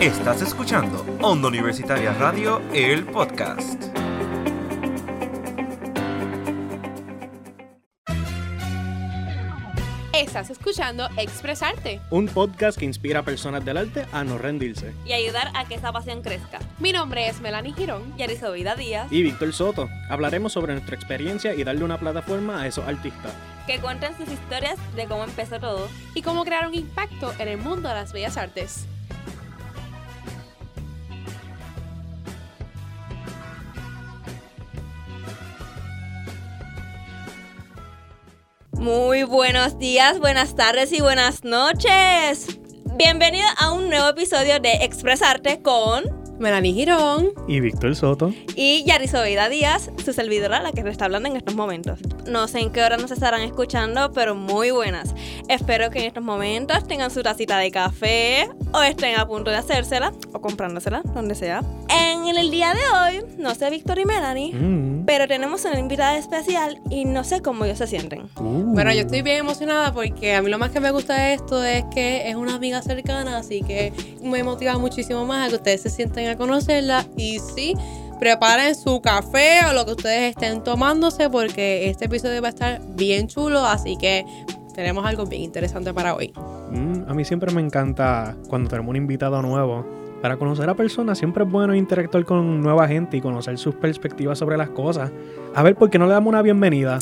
Estás escuchando Onda Universitaria Radio, el podcast. Estás escuchando Expresarte. Un podcast que inspira a personas del arte a no rendirse. y ayudar a que esa pasión crezca. Mi nombre es Melanie Girón. Y Arizobida Díaz, Y Víctor Soto. Hablaremos sobre nuestra experiencia y darle una plataforma a esos artistas. que cuentan sus historias de cómo empezó todo. y cómo crear un impacto en el mundo de las bellas artes. Muy buenos días, buenas tardes y buenas noches. Bienvenido a un nuevo episodio de Expresarte con Melanie Girón. Y Víctor Soto. y Yarizobida Díaz, su servidora, la que te está hablando en estos momentos. No sé en qué hora nos estarán escuchando, pero muy buenas. Espero que en estos momentos tengan su tacita de café o estén a punto de hacérsela o comprándosela, donde sea. En el día de hoy, no sé Víctor y Melanie, Mm. pero tenemos una invitada especial y no sé cómo ellos se sienten. Uh. Bueno, yo estoy bien emocionada porque a mí lo más que me gusta de esto es que es una amiga cercana, así que me motiva muchísimo más a que ustedes se sienten a conocerla. Y sí, preparen su café o lo que ustedes estén tomándose porque este episodio va a estar bien chulo, así que tenemos algo bien interesante para hoy. Mm, a mí siempre me encanta cuando tenemos un invitado nuevo. Para conocer a personas siempre es bueno interactuar con nueva gente y conocer sus perspectivas sobre las cosas. A ver, ¿por qué no le damos una bienvenida?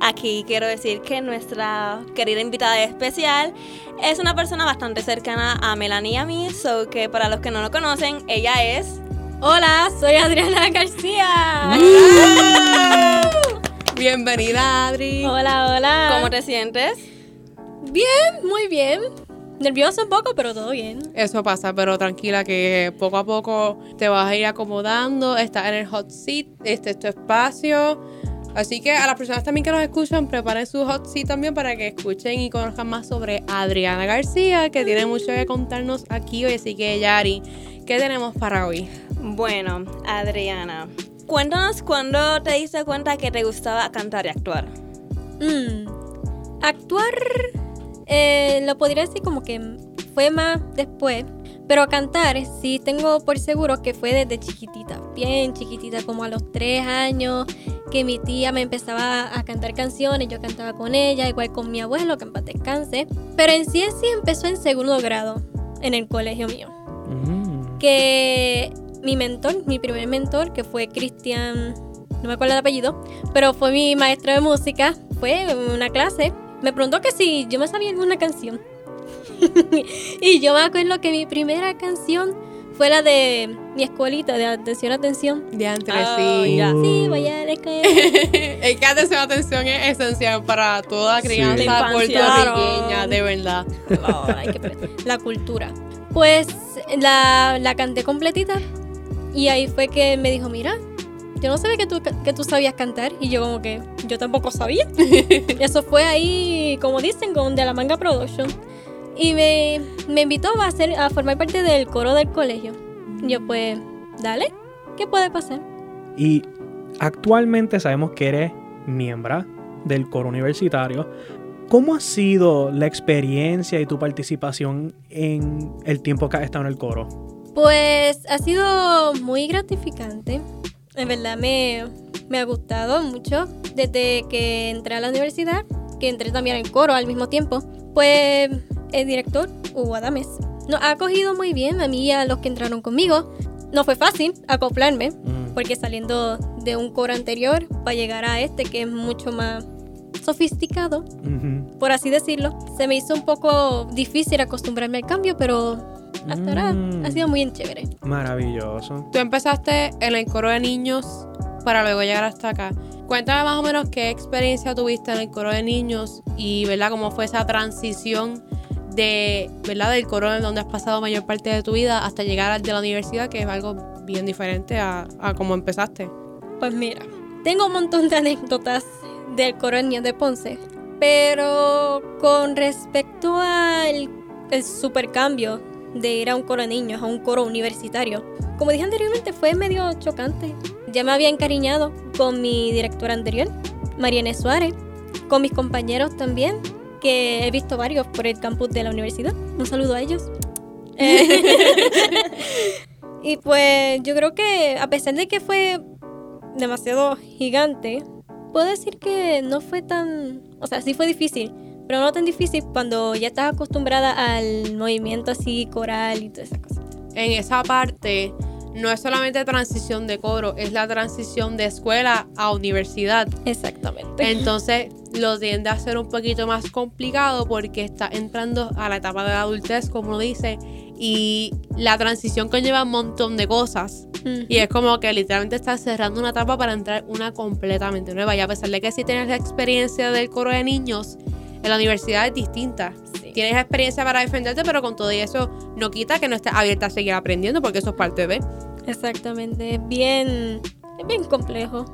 Aquí quiero decir que nuestra querida invitada especial es una persona bastante cercana a Melanie y a mí, so que para los que no lo conocen, ella es... Hola, soy Adriana García. Bienvenida, Adri. Hola, hola. ¿Cómo te sientes? Bien, muy bien. Nerviosa un poco, pero todo bien. Eso pasa, pero tranquila que poco a poco te vas a ir acomodando, estás en el hot seat, este es tu espacio. Así que a las personas también que nos escuchan, preparen su hot seat también para que escuchen y conozcan más sobre Adriana García, que tiene mucho que contarnos aquí hoy. Así que, Yari, ¿qué tenemos para hoy? Bueno, Adriana, cuéntanos cuándo te diste cuenta que te gustaba cantar y actuar. Mm, Actuar, eh, lo podría decir como que fue más después. Pero cantar, sí tengo por seguro que fue desde chiquitita, bien chiquitita, como a los tres años, que mi tía me empezaba a cantar canciones, yo cantaba con ella, igual con mi abuelo, que en paz descanse. Pero en sí en sí empezó en segundo grado, en el colegio mío. Mm. que mi mentor, mi primer mentor, que fue Cristian, no me acuerdo el apellido, pero fue mi maestro de música, fue una clase, me preguntó que si yo me sabía alguna canción. y yo me acuerdo que mi primera canción fue la de mi escuelita de atención, atención. De antes, Ah, sí. ya. Sí, voy a la escuela. Es que atención, atención es esencial para toda Sí. crianza La infancia. puertorriqueña, de verdad. Oh, que la cultura. Pues la, la canté completita y ahí fue que me dijo, mira, yo no sabía que tú, que tú sabías cantar y yo como que yo tampoco sabía. Eso fue ahí, como dicen, con de la manga production. Y me, me invitó a, hacer, a formar parte del coro del colegio. Y yo pues, dale, ¿qué puede pasar? Y actualmente sabemos que eres miembro del coro universitario. ¿Cómo ha sido la experiencia y tu participación en el tiempo que has estado en el coro? Pues ha sido muy gratificante. En verdad me, me ha gustado mucho desde que entré a la universidad, que entré también en coro al mismo tiempo. Pues el director, Hugo Adames, nos ha acogido muy bien a mí y a los que entraron conmigo. No fue fácil acoplarme, Mm. porque saliendo de un coro anterior para llegar a este que es mucho más sofisticado, por así decirlo, se me hizo un poco difícil acostumbrarme al cambio, pero hasta ahora Mm. ha sido muy chévere. Maravilloso. Tú empezaste en el coro de niños para luego llegar hasta acá. Cuéntame más o menos qué experiencia tuviste en el coro de niños y, ¿verdad?, cómo fue esa transición de, ¿verdad?, del coro en donde has pasado mayor parte de tu vida hasta llegar al de la universidad, que es algo bien diferente a, a cómo empezaste. Pues mira, tengo un montón de anécdotas del coro de niños de Ponce, pero con respecto al el supercambio de ir a un coro de niños a un coro universitario, como dije anteriormente, fue medio chocante. Ya me había encariñado con mi directora anterior, Mariana Suárez, con mis compañeros también, que he visto varios por el campus de la universidad. Un saludo a ellos. y pues yo creo que a pesar de que fue demasiado gigante, puedo decir que no fue tan, o sea, sí fue difícil, pero no tan difícil cuando ya estás acostumbrada al movimiento así coral y todas esas cosas. En esa parte no es solamente transición de coro, es la transición de escuela a universidad. Exactamente. Entonces lo tiende a ser un poquito más complicado porque está entrando a la etapa de la adultez, como dice, y la transición conlleva un montón de cosas. Y es como que literalmente estás cerrando una etapa para entrar una completamente nueva. Y a pesar de que sí tienes la experiencia del coro de niños, en la universidad es distinta. Sí. Tienes experiencia para defenderte, pero con todo eso no quita que no estés abierta a seguir aprendiendo porque eso es parte de. Exactamente, es bien, es bien complejo.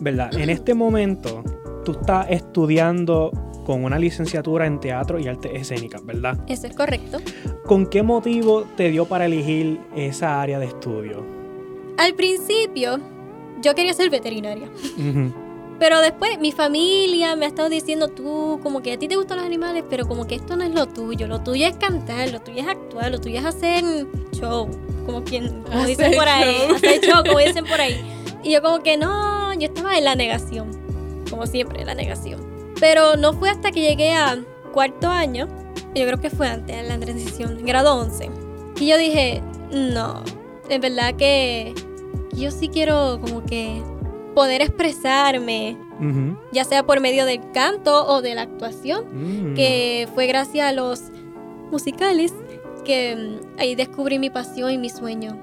¿Verdad? En este momento, tú estás estudiando con una licenciatura en teatro y artes escénicas, ¿verdad? Eso es correcto. ¿Con qué motivo te dio para elegir esa área de estudio? Al principio, yo quería ser veterinaria. Pero después mi familia me ha estado diciendo, tú, como que a ti te gustan los animales, pero como que esto no es lo tuyo. Lo tuyo es cantar, lo tuyo es actuar, lo tuyo es hacer show. Como, quien, como dicen por ahí. show. Hacer show, como dicen por ahí. Y yo como que no, yo estaba en la negación. Como siempre, en la negación. Pero no fue hasta que llegué a cuarto año, yo creo que fue antes de la transición, grado 11, que yo dije, no, es verdad que yo sí quiero como que poder expresarme, Ujú. ya sea por medio del canto o de la actuación, Mm. que fue gracias a los musicales que mm, ahí descubrí mi pasión y mi sueño.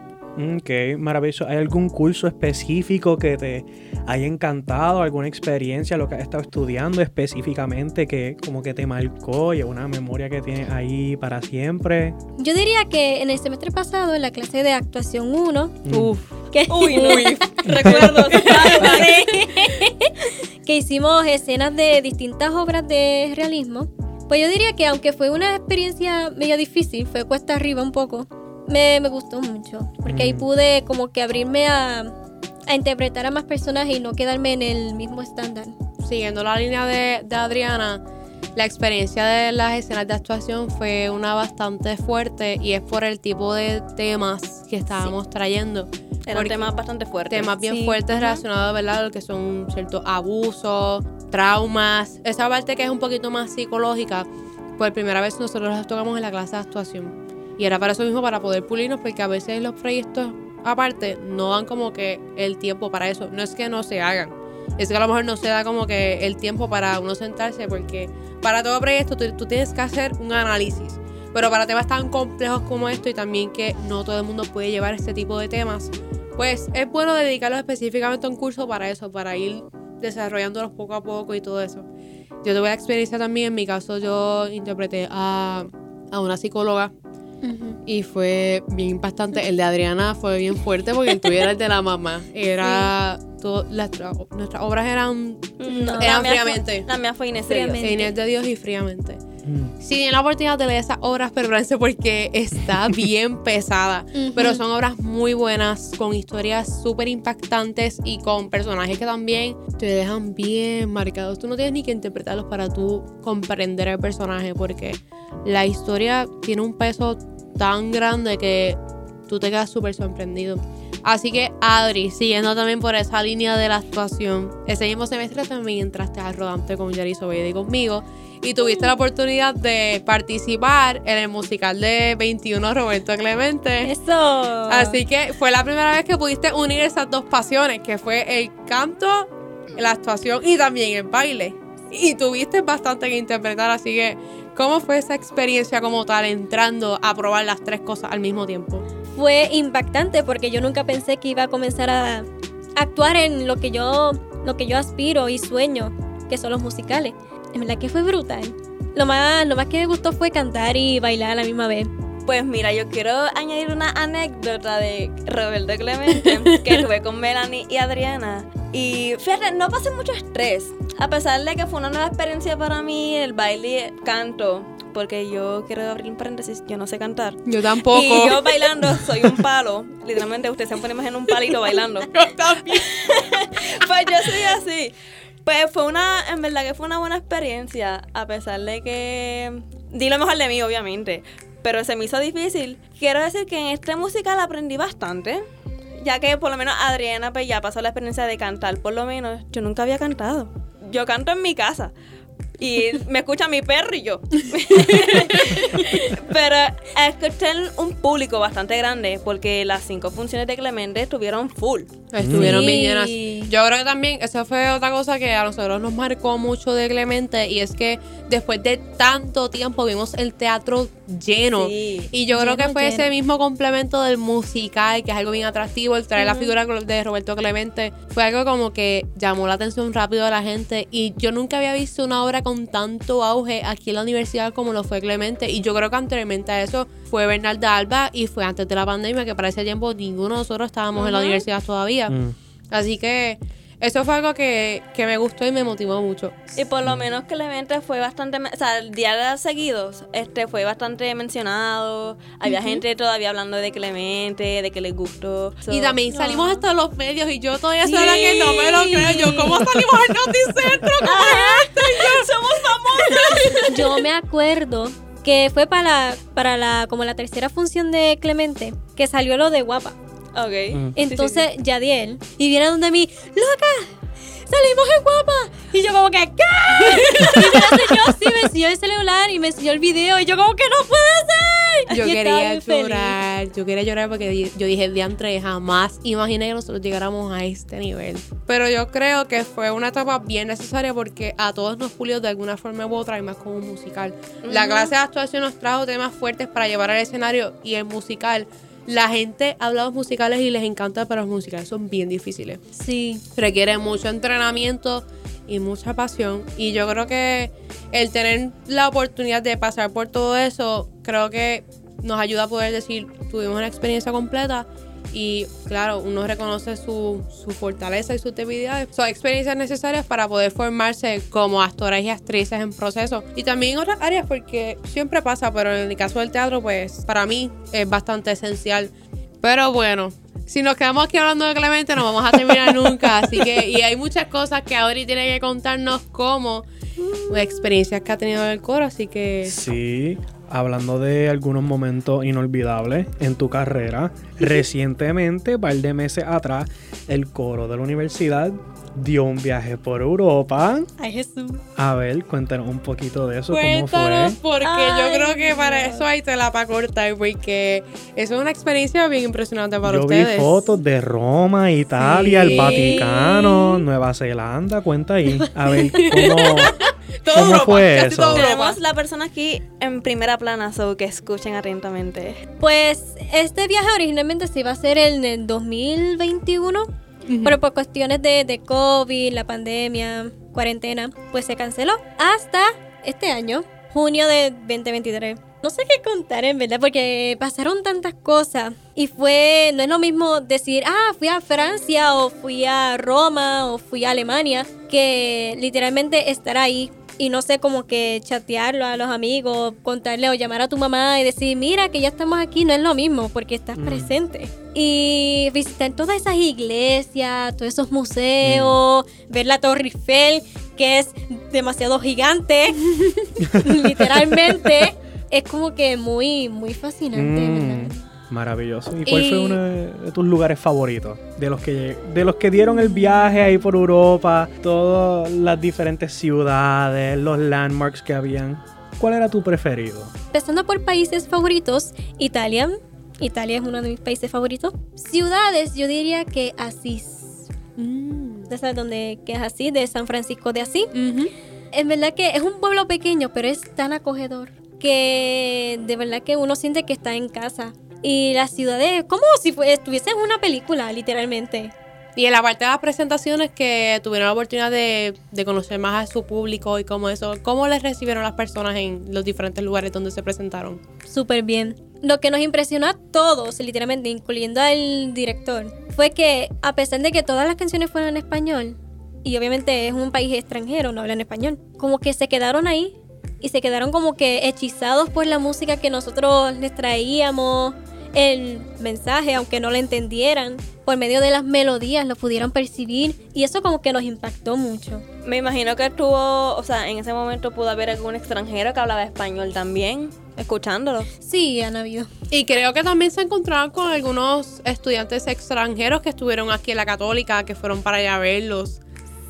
Ok, maravilloso. ¿Hay algún curso específico que te haya encantado? ¿Alguna experiencia, lo que has estado estudiando específicamente que como que te marcó y una memoria que tienes ahí para siempre? Yo diría que en el semestre pasado, en la clase de actuación 1, Mm. Uf. Que, Uy, no. Recuerdos. que hicimos escenas de distintas obras de realismo, pues yo diría que aunque fue una experiencia medio difícil, fue cuesta arriba un poco, me, me gustó mucho, porque ahí Mm. pude como que abrirme a, a interpretar a más personajes y no quedarme en el mismo estándar. Siguiendo la línea de, de Adriana, la experiencia de las escenas de actuación fue una bastante fuerte y es por el tipo de temas que estábamos trayendo. Era un Porque- tema bastante fuerte. temas bien Sí. fuertes Ajá. relacionados, ¿verdad? Lo que son ciertos abusos, traumas, esa parte que es un poquito más psicológica, por primera vez nosotros las tocamos en la clase de actuación. Y era para eso mismo, para poder pulirnos, porque a veces los proyectos aparte no dan como que el tiempo para eso. No es que no se hagan, es que a lo mejor no se da como que el tiempo para uno sentarse, porque para todo proyecto tú, tú tienes que hacer un análisis. Pero para temas tan complejos como esto y también que no todo el mundo puede llevar este tipo de temas, pues es bueno dedicarlo específicamente a un curso para eso, para ir desarrollándolos poco a poco y todo eso. Yo tuve la experiencia también, en mi caso yo interpreté a, a una psicóloga y fue bien impactante. El de Adriana fue bien fuerte porque el tuyo era el de la mamá. Era todo, las- nuestras obras eran No, Eran la mía fríamente. Fue, la mía fue Inés de Fríamente. Dios. Inés de Dios y fríamente. Mm. Si tienen la oportunidad de leer esas obras, prepárense porque está bien pesada. Pero son obras muy buenas, con historias súper impactantes y con personajes que también te dejan bien marcados. Tú no tienes ni que interpretarlos para tú comprender el personaje porque la historia tiene un peso tan grande que tú te quedas súper sorprendido. Así que Adri, siguiendo también por esa línea de la actuación, ese mismo semestre también entraste al rodante con Jerry Sobeda y conmigo y tuviste la oportunidad de participar en el musical de 21 Roberto Clemente. Eso. Así que fue la primera vez que pudiste unir esas dos pasiones, que fue el canto, la actuación y también el baile. Y tuviste bastante que interpretar, así que ¿cómo fue esa experiencia como tal entrando a probar las tres cosas al mismo tiempo? fue impactante porque yo nunca pensé que iba a comenzar a actuar en lo que yo lo que yo aspiro y sueño, que son los musicales. En verdad que fue brutal. Lo más, lo más que me gustó fue cantar y bailar a la misma vez. Pues mira, yo quiero añadir una anécdota de Roberto Clemente que tuve con Melanie y Adriana. Y fíjate, no pasé mucho estrés. A pesar de que fue una nueva experiencia para mí, el baile y el canto. Porque yo quiero abrir un paréntesis, yo no sé cantar. Yo tampoco. Y yo bailando soy un palo. Literalmente, ustedes se pueden imaginar un palito bailando. Yo también. Pues yo soy así. Pues fue una, en verdad que fue una buena experiencia, a pesar de que di lo mejor de mí, obviamente. pero se me hizo difícil. Quiero decir que en este musical aprendí bastante, ya que por lo menos Adriana pues ya pasó la experiencia de cantar, por lo menos yo nunca había cantado. Yo canto en mi casa. Y me escucha mi perro y yo. Pero escuché un público bastante grande porque las cinco funciones de Clemente estuvieron full. Estuvieron Sí. bien llenas. Yo creo que también, esa fue otra cosa que a nosotros nos marcó mucho de Clemente y es que después de tanto tiempo vimos el teatro lleno. Sí. Y yo creo que fue lleno. ese mismo complemento del musical, que es algo bien atractivo, el traer la figura de Roberto Clemente, fue algo como que llamó la atención rápido de la gente. Y yo nunca había visto una obra con tanto auge aquí en la universidad como lo fue Clemente. Y yo creo que anteriormente a eso fue Bernarda Alba y fue antes de la pandemia, que para ese tiempo ninguno de nosotros estábamos en la universidad todavía. Mm. Así que eso fue algo que, que me gustó y me motivó mucho. Y por lo menos Clemente fue bastante, o sea, el día de seguidos, este fue bastante mencionado. Había gente todavía hablando de Clemente, de que les gustó. Y también salimos hasta los medios y yo todavía soy Sí. la que no me lo creo. Yo, ¿cómo salimos al Noticentro? ¿Cómo es esto? Y yo, somos famosas. Yo me acuerdo que fue para la, para la, como la tercera función de Clemente, que salió lo de guapa. Ok. Mm. Sí, sí, Entonces, Yadiel, y viene donde mí, ¡Loca! ¡Salimos en guapa! Y yo como que, ¿qué? y me enseñó así, me enseñó el celular y me enseñó el video y yo como que no puede ser. Yo Y quería bien feliz. llorar, yo quería llorar porque yo dije, diantre, jamás imaginé que nosotros llegáramos a este nivel. Pero yo creo que fue una etapa bien necesaria porque a todos nos pulió de alguna forma u otra y más como un musical. La clase de actuación nos trajo temas fuertes para llevar al escenario y el musical. La gente habla de los musicales y les encanta, pero los musicales son bien difíciles. Sí. requiere mucho entrenamiento y mucha pasión. Y yo creo que el tener la oportunidad de pasar por todo eso, creo que nos ayuda a poder decir, tuvimos una experiencia completa. Y claro, uno reconoce su, su fortaleza y sus debilidades. Son experiencias necesarias para poder formarse como actores y actrices en proceso. Y también en otras áreas, porque siempre pasa, pero en el caso del teatro, pues para mí es bastante esencial. Pero bueno, si nos quedamos aquí hablando de Clemente, no vamos a terminar nunca. Así que, y hay muchas cosas que Audrey tiene que contarnos como experiencias que ha tenido en el coro. Así que, Sí, hablando de algunos momentos inolvidables en tu carrera, recientemente, un par de meses atrás, el coro de la universidad dio un viaje por Europa. Ay, Jesús. A ver, cuéntanos un poquito de eso, cómo cuéntanos, fue. porque yo Ay, creo que para eso hay tela para cortar, porque eso es una experiencia bien impresionante para Yo ustedes. vi fotos de Roma, Italia, Sí. el Vaticano, Nueva Zelanda, cuenta ahí. A ver, ¿cómo, Todo ¿cómo Europa, fue casi eso? todo. Tenemos la persona aquí en primera plana, so que escuchen atentamente. Pues este viaje originalmente se iba a hacer en el 2021, Ujú. pero por cuestiones de, de COVID, la pandemia, cuarentena, pues se canceló hasta este año, junio de 2023. No sé qué contar en verdad, porque pasaron tantas cosas y fue, no es lo mismo decir, ah, fui a Francia o fui a Roma o fui a Alemania, que literalmente estar ahí y no sé, como que chatearlo a los amigos, contarle o llamar a tu mamá y decir, mira que ya estamos aquí, no es lo mismo porque estás Mm. presente. Y visitar todas esas iglesias, todos esos museos, ver la Torre Eiffel, que es demasiado gigante, literalmente, es como que muy, muy fascinante, Mm, ¿verdad? Maravilloso. ¿Y cuál Y- fue uno de tus lugares favoritos? De los que de los que dieron el viaje ahí por Europa, todas las diferentes ciudades, los landmarks que habían. ¿Cuál era tu preferido? Empezando por países favoritos, Italia. Italia es uno de mis países favoritos. Ciudades, yo diría que Asís. Mm. ¿De sabes dónde que es Asís? De San Francisco de Asís. Es verdad que es un pueblo pequeño, pero es tan acogedor que de verdad que uno siente que está en casa. Y las ciudades, como si estuviese en una película, literalmente. Y en la parte de las presentaciones que tuvieron la oportunidad de, de conocer más a su público y cómo eso, ¿cómo les recibieron las personas en los diferentes lugares donde se presentaron? Súper bien. Lo que nos impresionó a todos, literalmente, incluyendo al director, fue que a pesar de que todas las canciones fueran en español, y obviamente es un país extranjero, no hablan español, como que se quedaron ahí y se quedaron como que hechizados por la música que nosotros les traíamos. el mensaje, aunque no lo entendieran, por medio de las melodías lo pudieran percibir y eso como que nos impactó mucho. Me imagino que estuvo, o sea, en ese momento pudo haber algún extranjero que hablaba español también, escuchándolo. Sí, han habido. Y creo que también se encontraron con algunos estudiantes extranjeros que estuvieron aquí en la Católica, que fueron para allá a verlos.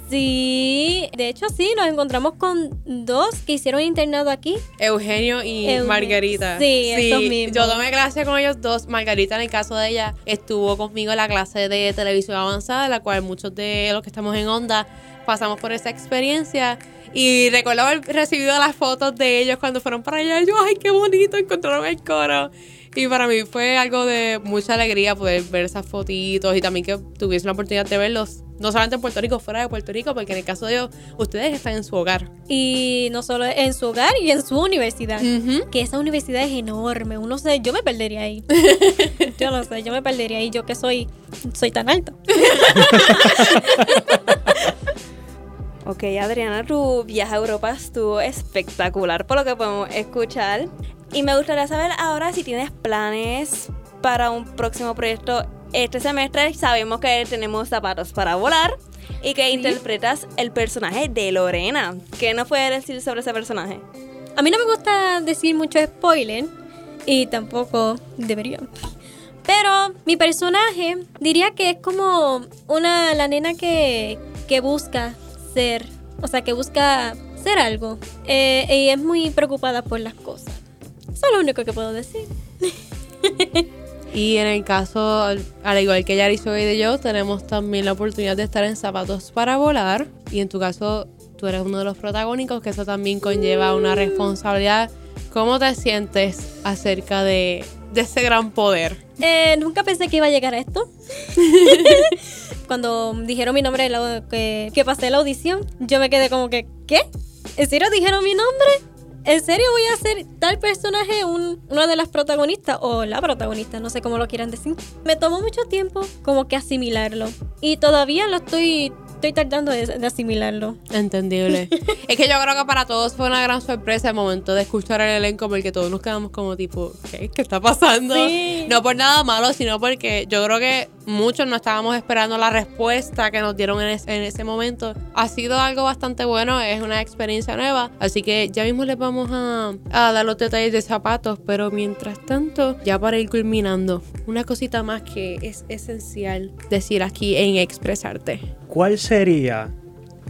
Sí, de hecho sí, nos encontramos con dos que hicieron internado aquí. Eugenio y Eugenio. Margarita. Sí, esos mismos. Yo tomé clase con ellos dos. Margarita, en el caso de ella, estuvo conmigo en la clase de televisión avanzada, la cual muchos de los que estamos en onda pasamos por esa experiencia. Y recuerdo haber recibido las fotos de ellos cuando fueron para allá. Y yo, ay, qué bonito, encontraron el coro. Y para mí fue algo de mucha alegría poder ver esas fotitos y también que tuviese la oportunidad de verlos, no solamente en Puerto Rico, fuera de Puerto Rico, porque en el caso de ellos, ustedes están en su hogar. Y no solo en su hogar y en su universidad. Que esa universidad es enorme. Uno se, yo me perdería ahí. yo no sé, yo me perdería ahí. Yo que soy, soy tan alta. Ok, Adriana, tu viaje a Europa estuvo espectacular por lo que podemos escuchar. Y me gustaría saber ahora si tienes planes para un próximo proyecto este semestre. Sabemos que tenemos zapatos para volar y que interpretas el personaje de Lorena. ¿Qué nos puedes decir sobre ese personaje? A mí no me gusta decir mucho spoiler y tampoco debería. Pero mi personaje diría que es como una la nena que, que busca ser, o sea, que busca ser algo eh, y es muy preocupada por las cosas. Eso es lo único que puedo decir. Y en el caso, al al igual que Yariso y de yo, tenemos también la oportunidad de estar en Zapatos para Volar. Y en tu caso, tú eres uno de los protagónicos, que eso también conlleva una responsabilidad. ¿Cómo te sientes acerca de, de ese gran poder? Eh, nunca pensé que iba a llegar a esto. Cuando dijeron mi nombre, que, que pasé la audición, yo me quedé como que, ¿qué? ¿En serio dijeron mi nombre? ¿En serio voy a ser tal personaje un, una de las protagonistas o la protagonista? No sé cómo lo quieran decir. Me tomó mucho tiempo como que asimilarlo. Y todavía lo estoy, estoy tardando de, de asimilarlo. Entendible. es que yo creo que para todos fue una gran sorpresa el momento de escuchar el elenco porque todos nos quedamos como tipo, ¿qué, ¿Qué está pasando? Sí. No por nada malo, sino porque yo creo que muchos no estábamos esperando la respuesta que nos dieron en, es- en ese momento. Ha sido algo bastante bueno, es una experiencia nueva, así que ya mismo les vamos a, a dar los detalles de zapatos, pero mientras tanto, ya para ir culminando, una cosita más que es esencial decir aquí en expresarte. ¿Cuál sería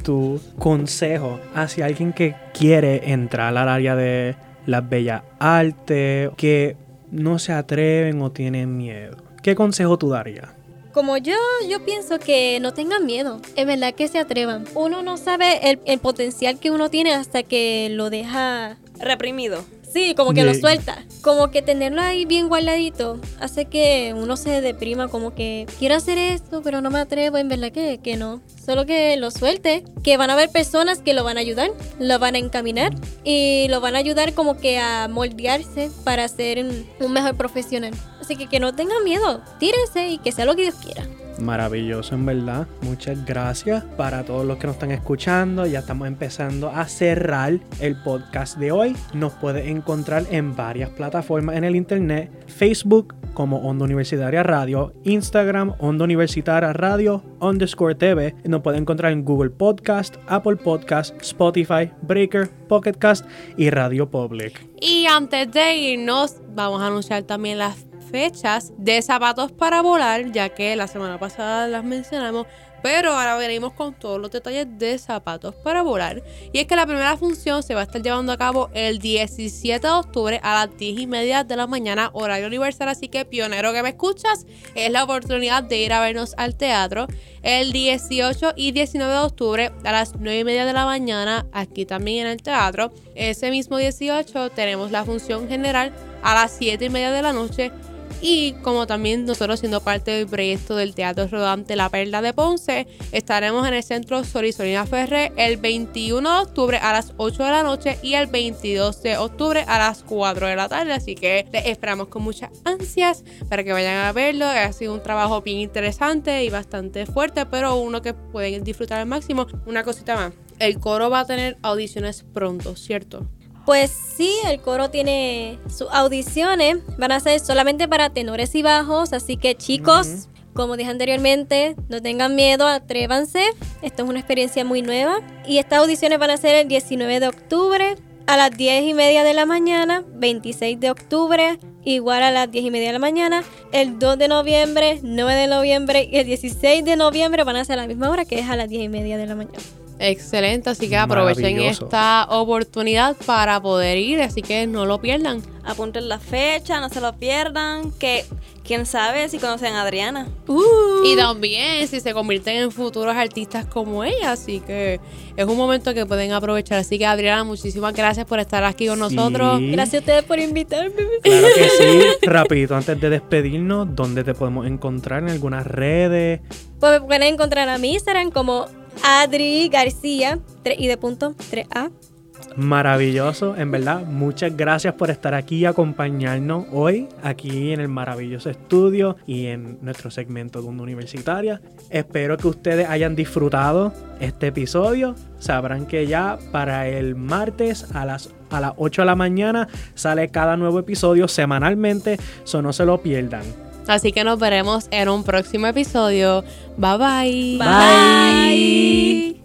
tu consejo hacia alguien que quiere entrar al área de las bellas artes, que no se atreven o tienen miedo? ¿Qué consejo tú darías? Como yo, yo pienso que no tengan miedo. Es verdad que se atrevan. Uno no sabe el, el potencial que uno tiene hasta que lo deja. Reprimido. Sí, como que lo Sí. suelta. Como que tenerlo ahí bien guardadito hace que uno se deprima, como que quiero hacer esto, pero no me atrevo. En verdad que, que no. Solo que lo suelte. Que van a haber personas que lo van a ayudar, lo van a encaminar y lo van a ayudar como que a moldearse para ser un, mejor profesional. Así que que no tengan miedo. Tírense y que sea lo que Dios quiera. Maravilloso, en verdad. Muchas gracias para todos los que nos están escuchando. Ya estamos empezando a cerrar el podcast de hoy. Nos puedes encontrar en varias plataformas en el internet. Facebook como Onda Universitaria Radio, Instagram Onda Universitaria Radio underscore TV. Nos puede encontrar en Google Podcast, Apple Podcast, Spotify, Breaker, Pocket Cast y Radio Public. Y antes de irnos, vamos a anunciar también las fechas de zapatos para volar, ya que la semana pasada las mencionamos. Pero ahora venimos con todos los detalles de zapatos para volar. Y es que la primera función se va a estar llevando a cabo el 17 de octubre a las 10 y media de la mañana, horario universal. Así que, pionero que me escuchas, es la oportunidad de ir a vernos al teatro. El 18 y 19 de octubre a las 9 y media de la mañana, aquí también en el teatro. Ese mismo 18 tenemos la función general a las 7 y media de la noche. Y como también nosotros siendo parte del proyecto del Teatro Rodante La Perla de Ponce, estaremos en el Centro Sorisolina Ferré el 21 de octubre a las 8 de la noche y el 22 de octubre a las 4 de la tarde. Así que les esperamos con muchas ansias para que vayan a verlo. Ha sido un trabajo bien interesante y bastante fuerte, pero uno que pueden disfrutar al máximo. Una cosita más. El coro va a tener audiciones pronto, ¿cierto? Pues sí, el coro tiene sus audiciones, van a ser solamente para tenores y bajos, así que chicos, como dije anteriormente, no tengan miedo, atrévanse, esto es una experiencia muy nueva. Y estas audiciones van a ser el 19 de octubre a las 10 y media de la mañana, 26 de octubre igual a las 10 y media de la mañana, el 2 de noviembre, 9 de noviembre y el 16 de noviembre van a ser a la misma hora que es a las 10 y media de la mañana. Excelente, así que aprovechen esta oportunidad para poder ir, así que no lo pierdan. Apunten la fecha, no se lo pierdan. Que quién sabe si conocen a Adriana. Y también si se convierten en futuros artistas como ella, así que es un momento que pueden aprovechar. Así que Adriana, muchísimas gracias por estar aquí con Sí. nosotros. Gracias a ustedes por invitarme. Claro que sí. Rapidito, antes de despedirnos, ¿dónde te podemos encontrar? ¿En algunas redes? Pues me pueden encontrar a mi Instagram como Adri García, 3 y de punto, 3A. Maravilloso, en verdad. Muchas gracias por estar aquí y acompañarnos hoy, aquí en el maravilloso estudio y en nuestro segmento de una universitaria. Espero que ustedes hayan disfrutado este episodio. Sabrán que ya para el martes a las, a las 8 de la mañana sale cada nuevo episodio semanalmente, so no se lo pierdan. Así que nos veremos en un próximo episodio. Bye bye. Bye. bye.